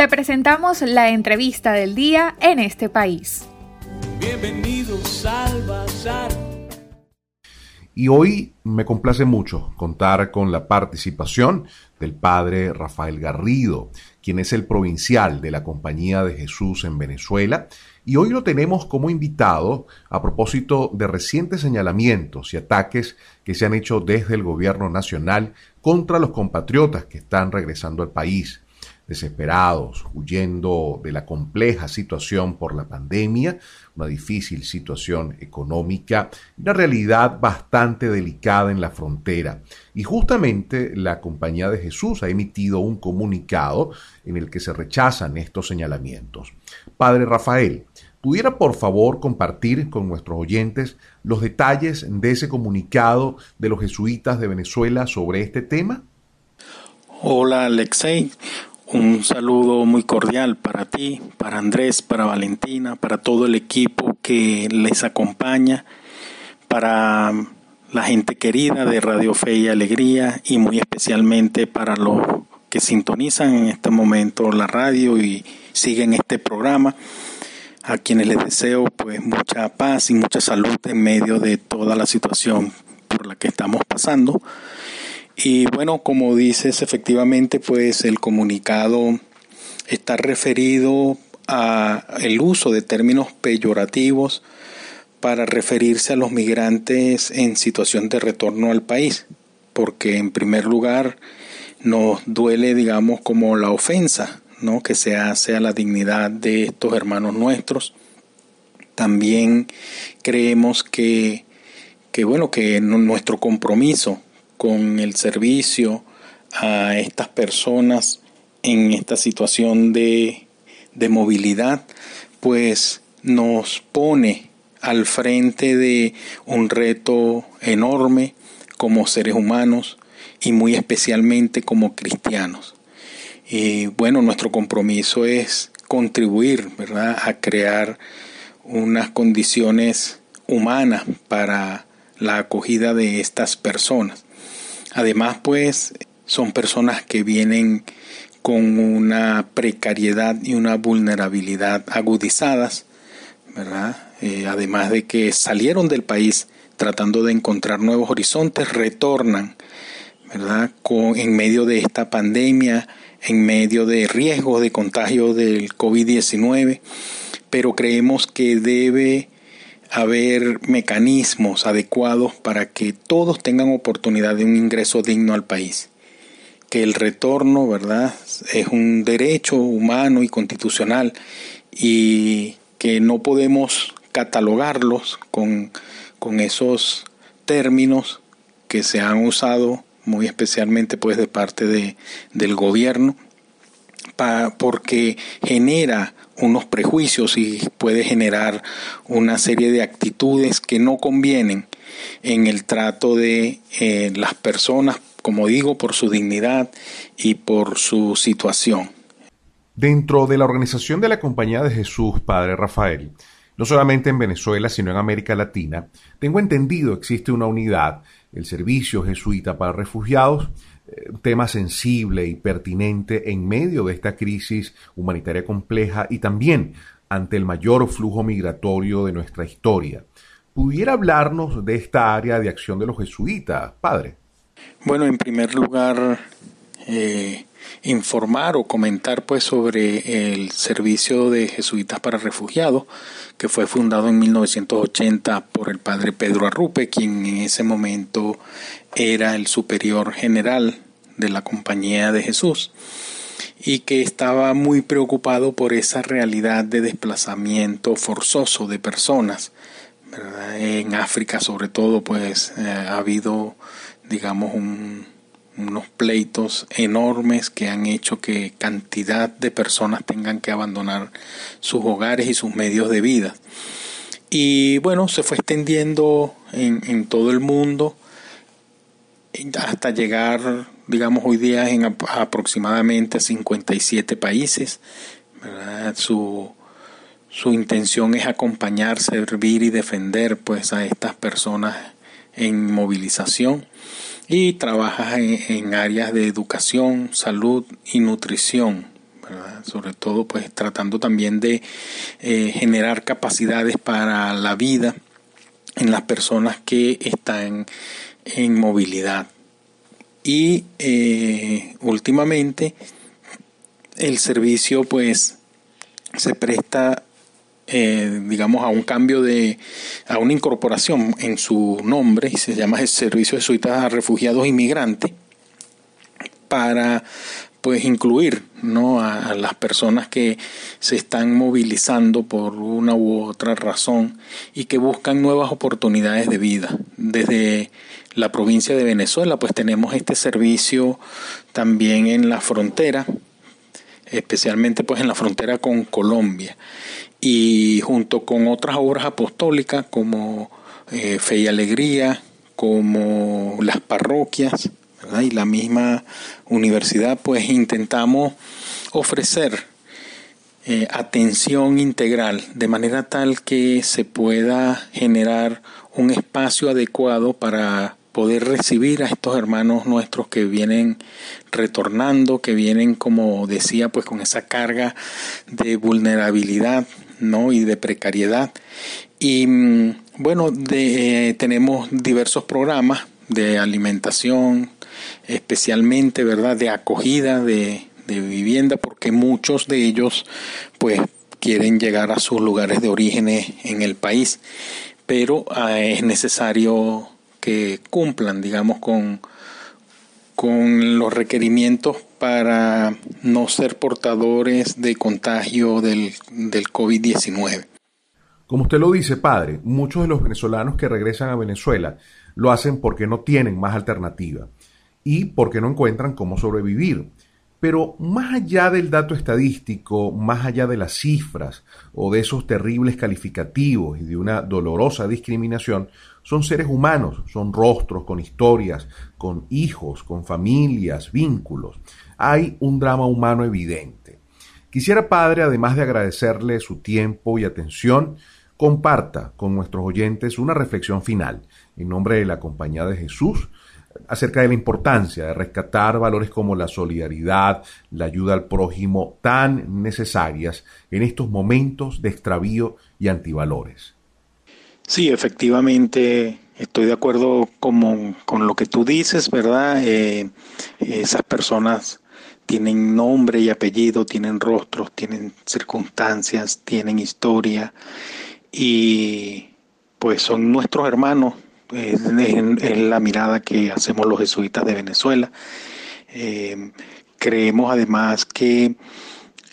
Te presentamos la entrevista del día en este país. Bienvenidos al Bazar. Y hoy me complace mucho contar con la participación del padre Rafael Garrido, quien es el provincial de la Compañía de Jesús en Venezuela, y hoy lo tenemos como invitado a propósito de recientes señalamientos y ataques que se han hecho desde el gobierno nacional contra los compatriotas que están regresando al país desesperados, huyendo de la compleja situación por la pandemia, una difícil situación económica, una realidad bastante delicada en la frontera. Y justamente la Compañía de Jesús ha emitido un comunicado en el que se rechazan estos señalamientos. Padre Rafael, ¿pudiera por favor compartir con nuestros oyentes los detalles de ese comunicado de los jesuitas de Venezuela sobre este tema? Hola Alexei, un saludo muy cordial para ti, para Andrés, para Valentina, para todo el equipo que les acompaña, para la gente querida de Radio Fe y Alegría y muy especialmente para los que sintonizan en este momento la radio y siguen este programa, a quienes les deseo pues mucha paz y mucha salud en medio de toda la situación por la que estamos pasando. Y bueno, como dices, efectivamente, pues el comunicado está referido a el uso de términos peyorativos para referirse a los migrantes en situación de retorno al país, porque en primer lugar nos duele, digamos, como la ofensa, ¿no? que se hace a la dignidad de estos hermanos nuestros. También creemos que, que bueno, que nuestro compromiso con el servicio a estas personas en esta situación de, de movilidad, pues nos pone al frente de un reto enorme como seres humanos y muy especialmente como cristianos. Y bueno, nuestro compromiso es contribuir, ¿verdad?, a crear unas condiciones humanas para la acogida de estas personas. Además, pues son personas que vienen con una precariedad y una vulnerabilidad agudizadas, ¿verdad? Eh, además de que salieron del país tratando de encontrar nuevos horizontes, retornan, ¿verdad? Con, en medio de esta pandemia, en medio de riesgos de contagio del COVID-19, pero creemos que debe haber mecanismos adecuados para que todos tengan oportunidad de un ingreso digno al país. Que el retorno, ¿verdad?, es un derecho humano y constitucional y que no podemos catalogarlos con, con esos términos que se han usado muy especialmente pues de parte de, del gobierno porque genera unos prejuicios y puede generar una serie de actitudes que no convienen en el trato de eh, las personas, como digo, por su dignidad y por su situación. Dentro de la organización de la Compañía de Jesús, Padre Rafael, no solamente en Venezuela, sino en América Latina, tengo entendido existe una unidad, el Servicio Jesuita para Refugiados, tema sensible y pertinente en medio de esta crisis humanitaria compleja y también ante el mayor flujo migratorio de nuestra historia. ¿Pudiera hablarnos de esta área de acción de los jesuitas, padre? Bueno, en primer lugar, eh, informar o comentar pues sobre el servicio de jesuitas para refugiados que fue fundado en 1980 por el padre Pedro Arrupe, quien en ese momento era el superior general de la Compañía de Jesús y que estaba muy preocupado por esa realidad de desplazamiento forzoso de personas. En África sobre todo pues eh, ha habido digamos unos pleitos enormes que han hecho que cantidad de personas tengan que abandonar sus hogares y sus medios de vida. Y bueno, se fue extendiendo en, en todo el mundo hasta llegar, digamos, hoy día en aproximadamente 57 países. Su, su intención es acompañar, servir y defender pues a estas personas en movilización y trabaja en, áreas de educación, salud y nutrición. sobre todo pues tratando también de eh, generar capacidades para la vida en las personas que están en movilidad. Y eh, últimamente el servicio pues se presta eh, digamos, a un cambio de, a una incorporación en su nombre, y se llama el Servicio de Suitas a Refugiados Inmigrantes, para pues incluir ¿no? a, las personas que se están movilizando por una u otra razón y que buscan nuevas oportunidades de vida. Desde la provincia de Venezuela, pues tenemos este servicio también en la frontera, especialmente pues en la frontera con Colombia y junto con otras obras apostólicas como eh, Fe y Alegría, como las parroquias y la misma universidad, pues intentamos ofrecer eh, atención integral de manera tal que se pueda generar un espacio adecuado para poder recibir a estos hermanos nuestros que vienen retornando, que vienen, como decía, pues con esa carga de vulnerabilidad, ¿no? y de precariedad. Y mm, bueno, de, eh, tenemos diversos programas de alimentación, especialmente, ¿verdad?, de acogida, de, vivienda, porque muchos de ellos, pues, quieren llegar a sus lugares de origen en el país, pero ah, es necesario que cumplan, digamos, con, con los requerimientos para no ser portadores de contagio del, del COVID-19. Como usted lo dice, padre, muchos de los venezolanos que regresan a Venezuela lo hacen porque no tienen más alternativa y porque no encuentran cómo sobrevivir. Pero más allá del dato estadístico, más allá de las cifras o de esos terribles calificativos y de una dolorosa discriminación, son seres humanos, son rostros con historias, con hijos, con familias, vínculos. Hay un drama humano evidente. Quisiera, Padre, además de agradecerle su tiempo y atención, comparta con nuestros oyentes una reflexión final en nombre de la Compañía de Jesús acerca de la importancia de rescatar valores como la solidaridad, la ayuda al prójimo, tan necesarias en estos momentos de extravío y antivalores. Sí, efectivamente, estoy de acuerdo con, con lo que tú dices, ¿verdad? Eh, esas personas tienen nombre y apellido, tienen rostros, tienen circunstancias, tienen historia y pues son nuestros hermanos, es, la mirada que hacemos los jesuitas de Venezuela. Eh, creemos además que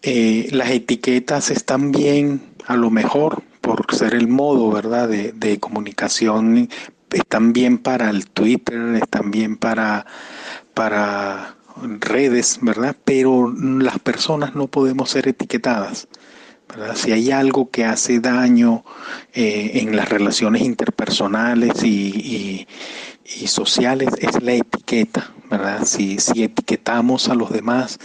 eh, las etiquetas están bien, a lo mejor por ser el modo, ¿verdad?, de, de comunicación, están bien para el Twitter, están bien para, para redes, ¿verdad? Pero las personas no podemos ser etiquetadas. Si hay algo que hace daño eh, en las relaciones interpersonales y, y, sociales es la etiqueta, ¿verdad? Si, si etiquetamos a los demás,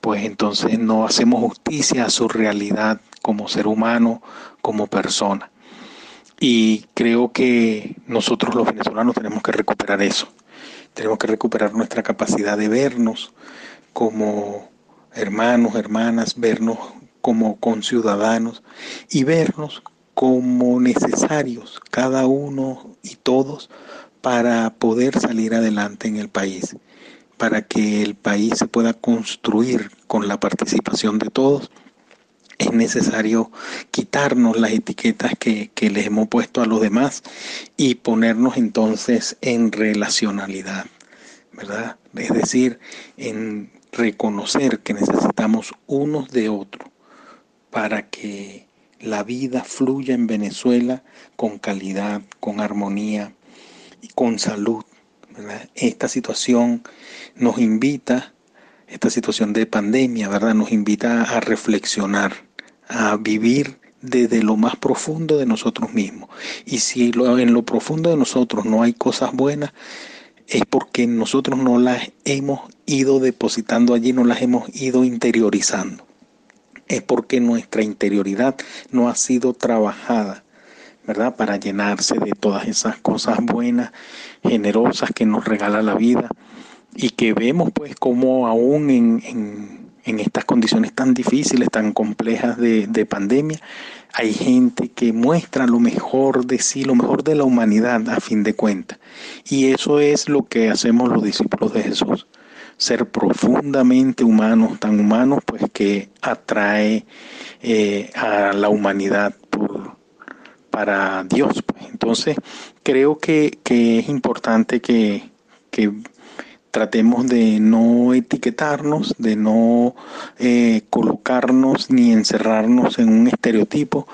pues entonces no hacemos justicia a su realidad como ser humano, como persona. Y creo que nosotros los venezolanos tenemos que recuperar eso. Tenemos que recuperar nuestra capacidad de vernos como hermanos, hermanas, vernos como conciudadanos y vernos como necesarios, cada uno y todos, para poder salir adelante en el país, para que el país se pueda construir con la participación de todos es necesario quitarnos las etiquetas que, que, les hemos puesto a los demás y ponernos entonces en relacionalidad, ¿verdad? Es decir, en reconocer que necesitamos unos de otros para que la vida fluya en Venezuela con calidad, con armonía y con salud. Esta situación nos invita esta situación de pandemia, ¿verdad? Nos invita a reflexionar, a vivir desde lo más profundo de nosotros mismos. Y si en lo profundo de nosotros no hay cosas buenas, es porque nosotros no las hemos ido depositando allí, no las hemos ido interiorizando. Es porque nuestra interioridad no ha sido trabajada, ¿verdad? Para llenarse de todas esas cosas buenas, generosas que nos regala la vida y que vemos pues como aún en, en estas condiciones tan difíciles, tan complejas de, de pandemia, hay gente que muestra lo mejor de sí, lo mejor de la humanidad a fin de cuentas. Y eso es lo que hacemos los discípulos de Jesús. Ser profundamente humanos, tan humanos, pues que atrae eh, a la humanidad por, para Dios. Pues. Entonces, creo que, que es importante que, que tratemos de no etiquetarnos, de no eh, colocarnos ni encerrarnos en un estereotipo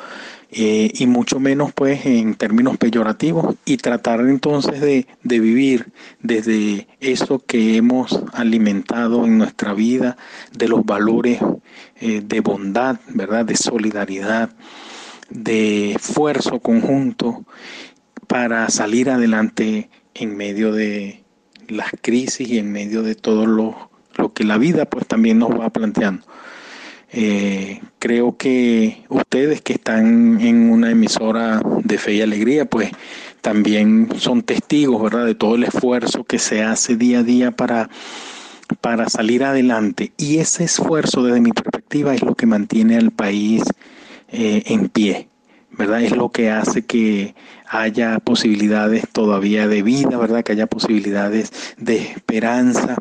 eh, y mucho menos pues en términos peyorativos y tratar entonces de, de vivir desde eso que hemos alimentado en nuestra vida, de los valores eh, de bondad, ¿verdad? De solidaridad, de esfuerzo conjunto para salir adelante en medio de las crisis y en medio de todo lo, lo que la vida pues también nos va planteando. Eh, creo que ustedes que están en una emisora de fe y alegría, pues también son testigos, ¿verdad?, de todo el esfuerzo que se hace día a día para, para salir adelante. Y ese esfuerzo, desde mi perspectiva, es lo que mantiene al país eh, en pie. ¿verdad? Es lo que hace que haya posibilidades todavía de vida, ¿verdad? Que haya posibilidades de esperanza,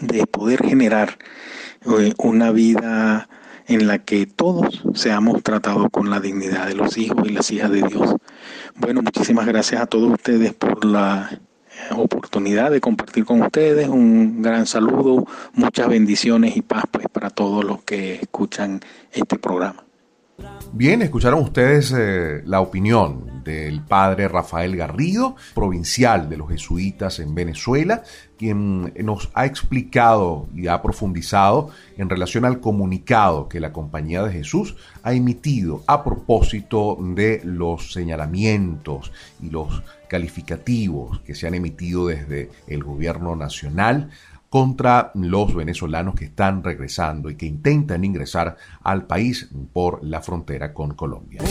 de poder generar una vida en la que todos seamos tratados con la dignidad de los hijos y las hijas de Dios. Bueno, muchísimas gracias a todos ustedes por la eh, oportunidad de compartir con ustedes. Un gran saludo, muchas bendiciones y paz pues para todos los que escuchan este programa. Bien, escucharon ustedes eh, la opinión del padre Rafael Garrido, provincial de los jesuitas en Venezuela, quien nos ha explicado y ha profundizado en relación al comunicado que la Compañía de Jesús ha emitido a propósito de los señalamientos y los calificativos que se han emitido desde el gobierno nacional contra los venezolanos que están regresando y que intentan ingresar al país por la frontera con Colombia.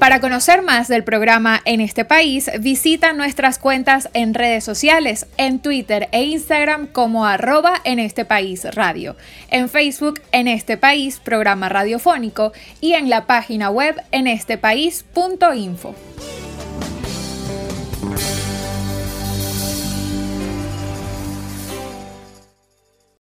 Para conocer más del programa en este país, visita nuestras cuentas en redes sociales, en Twitter e Instagram como arroba en este país radio, en Facebook en este país programa radiofónico y en la página web en estepaís.info.